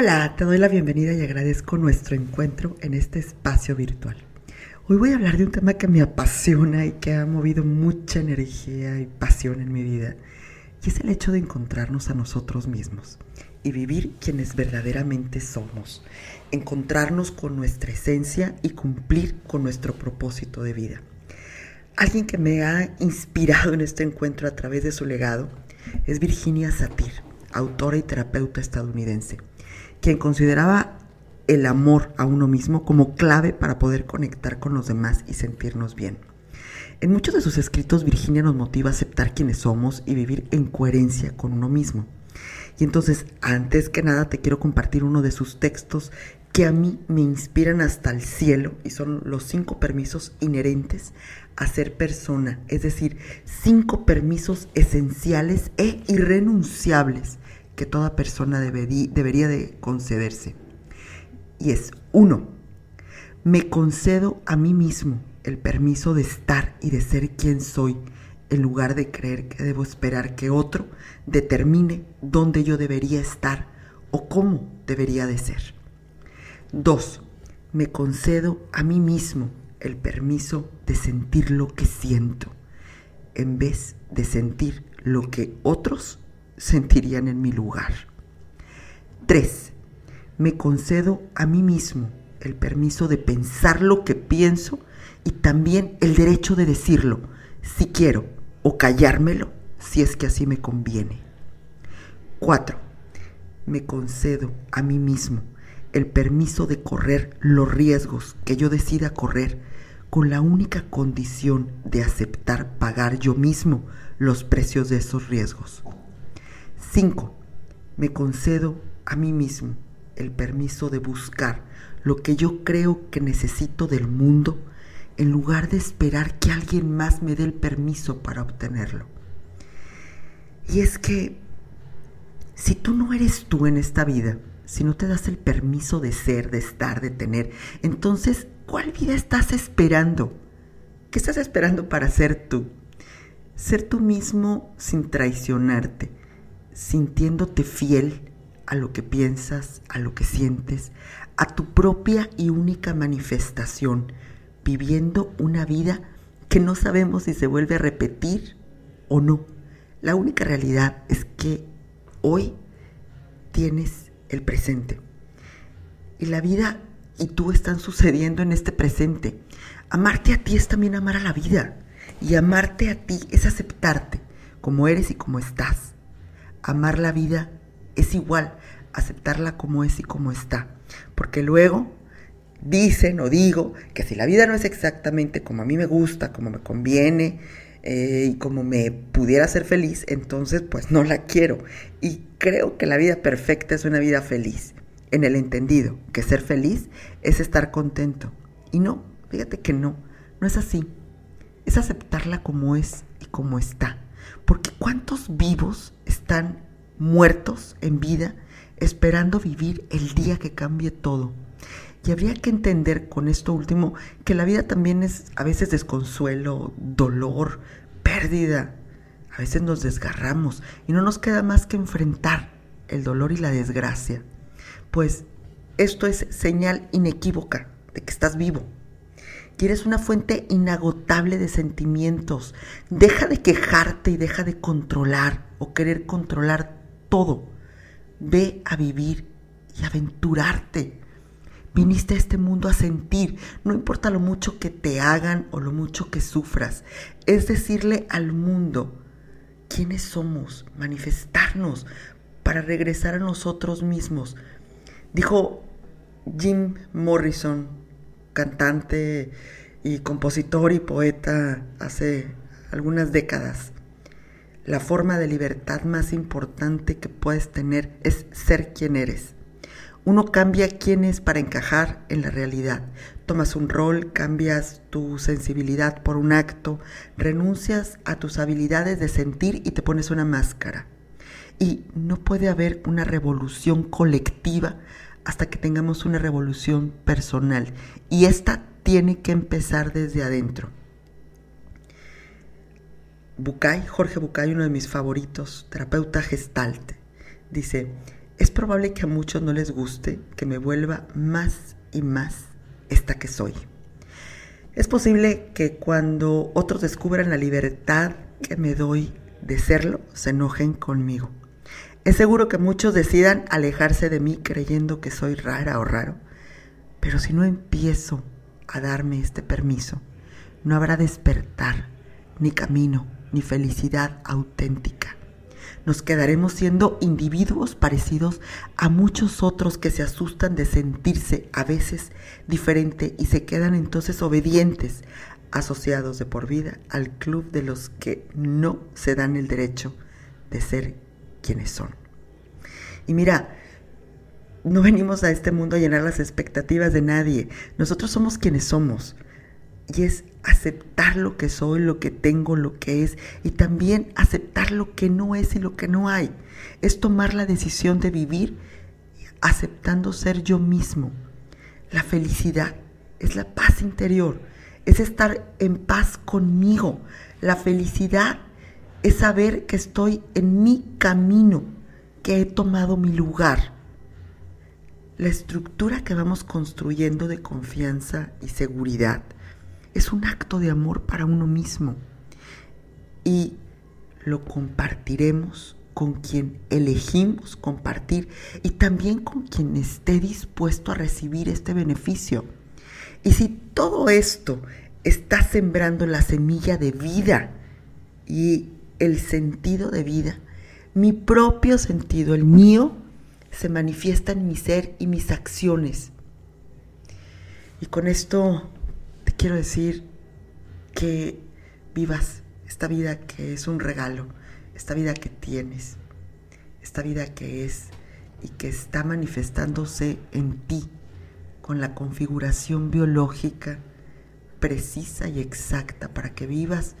Hola, te doy la bienvenida y agradezco nuestro encuentro en este espacio virtual. Hoy voy a hablar de un tema que me apasiona y que ha movido mucha energía y pasión en mi vida, y es el hecho de encontrarnos a nosotros mismos y vivir quienes verdaderamente somos, encontrarnos con nuestra esencia y cumplir con nuestro propósito de vida. Alguien que me ha inspirado en este encuentro a través de su legado es Virginia Satir, autora y terapeuta estadounidense quien consideraba el amor a uno mismo como clave para poder conectar con los demás y sentirnos bien. En muchos de sus escritos, Virginia nos motiva a aceptar quienes somos y vivir en coherencia con uno mismo. Y entonces, antes que nada, te quiero compartir uno de sus textos que a mí me inspiran hasta el cielo y son los cinco permisos inherentes a ser persona, es decir, cinco permisos esenciales e irrenunciables que toda persona debería de concederse. Y es, uno, me concedo a mí mismo el permiso de estar y de ser quien soy, en lugar de creer que debo esperar que otro determine dónde yo debería estar o cómo debería de ser. Dos, me concedo a mí mismo el permiso de sentir lo que siento, en vez de sentir lo que otros sentirían en mi lugar. 3. Me concedo a mí mismo el permiso de pensar lo que pienso y también el derecho de decirlo, si quiero, o callármelo, si es que así me conviene. 4. Me concedo a mí mismo el permiso de correr los riesgos que yo decida correr con la única condición de aceptar pagar yo mismo los precios de esos riesgos. 5. Me concedo a mí mismo el permiso de buscar lo que yo creo que necesito del mundo en lugar de esperar que alguien más me dé el permiso para obtenerlo. Y es que si tú no eres tú en esta vida, si no te das el permiso de ser, de estar, de tener, entonces, ¿cuál vida estás esperando? ¿Qué estás esperando para ser tú? Ser tú mismo sin traicionarte, sintiéndote fiel a lo que piensas, a lo que sientes, a tu propia y única manifestación, viviendo una vida que no sabemos si se vuelve a repetir o no. La única realidad es que hoy tienes el presente. Y la vida y tú están sucediendo en este presente. Amarte a ti es también amar a la vida. Y amarte a ti es aceptarte como eres y como estás amar la vida es igual, aceptarla como es y como está. Porque luego dicen o digo que si la vida no es exactamente como a mí me gusta, como me conviene eh, y como me pudiera ser feliz, entonces pues no la quiero. Y creo que la vida perfecta es una vida feliz, en el entendido que ser feliz es estar contento. Y no, fíjate que no, no es así. Es aceptarla como es y como está. Porque ¿cuántos vivos están muertos en vida esperando vivir el día que cambie todo? Y habría que entender con esto último que la vida también es a veces desconsuelo, dolor, pérdida. A veces nos desgarramos y no nos queda más que enfrentar el dolor y la desgracia. Pues esto es señal inequívoca de que estás vivo y eres una fuente inagotable de sentimientos. Deja de quejarte y deja de controlar o querer controlar todo. Ve a vivir y aventurarte. Viniste a este mundo a sentir, no importa lo mucho que te hagan o lo mucho que sufras. Es decirle al mundo quiénes somos, manifestarnos para regresar a nosotros mismos. Dijo Jim Morrison, cantante y compositor y poeta hace algunas décadas. La forma de libertad más importante que puedes tener es ser quien eres. Uno cambia quién es para encajar en la realidad. Tomas un rol, cambias tu sensibilidad por un acto, renuncias a tus habilidades de sentir y te pones una máscara. Y no puede haber una revolución colectiva hasta que tengamos una revolución personal. Y esta tiene que empezar desde adentro. Bucay, Jorge Bucay, uno de mis favoritos, terapeuta gestalt, dice, es probable que a muchos no les guste que me vuelva más y más esta que soy. Es posible que cuando otros descubran la libertad que me doy de serlo, se enojen conmigo. Es seguro que muchos decidan alejarse de mí creyendo que soy rara o raro, pero si no empiezo a darme este permiso, no habrá despertar, ni camino, ni felicidad auténtica. Nos quedaremos siendo individuos parecidos a muchos otros que se asustan de sentirse a veces diferente y se quedan entonces obedientes, asociados de por vida al club de los que no se dan el derecho de ser quienes son. Y mira, no venimos a este mundo a llenar las expectativas de nadie. Nosotros somos quienes somos. Y es aceptar lo que soy, lo que tengo, lo que es, y también aceptar lo que no es y lo que no hay. Es tomar la decisión de vivir aceptando ser yo mismo. La felicidad es la paz interior, es estar en paz conmigo. La felicidad es saber que estoy en mi camino, que he tomado mi lugar. La estructura que vamos construyendo de confianza y seguridad es un acto de amor para uno mismo y lo compartiremos con quien elegimos compartir y también con quien esté dispuesto a recibir este beneficio. Y si todo esto está sembrando la semilla de vida y el sentido de vida, mi propio sentido, el mío, se manifiesta en mi ser y mis acciones. Y con esto quiero decir que vivas esta vida que es un regalo, esta vida que tienes, esta vida que es y que está manifestándose en ti con la configuración biológica precisa y exacta para que vivas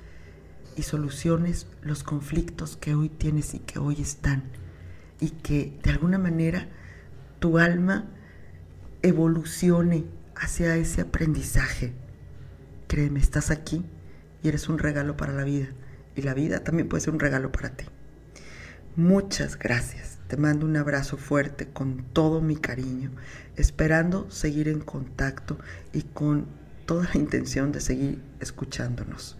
y soluciones los conflictos que hoy tienes y que hoy están. Y que de alguna manera tu alma evolucione hacia ese aprendizaje Créeme, estás aquí y eres un regalo para la vida. Y la vida también puede ser un regalo para ti. Muchas gracias. Te mando un abrazo fuerte con todo mi cariño, esperando seguir en contacto y con toda la intención de seguir escuchándonos.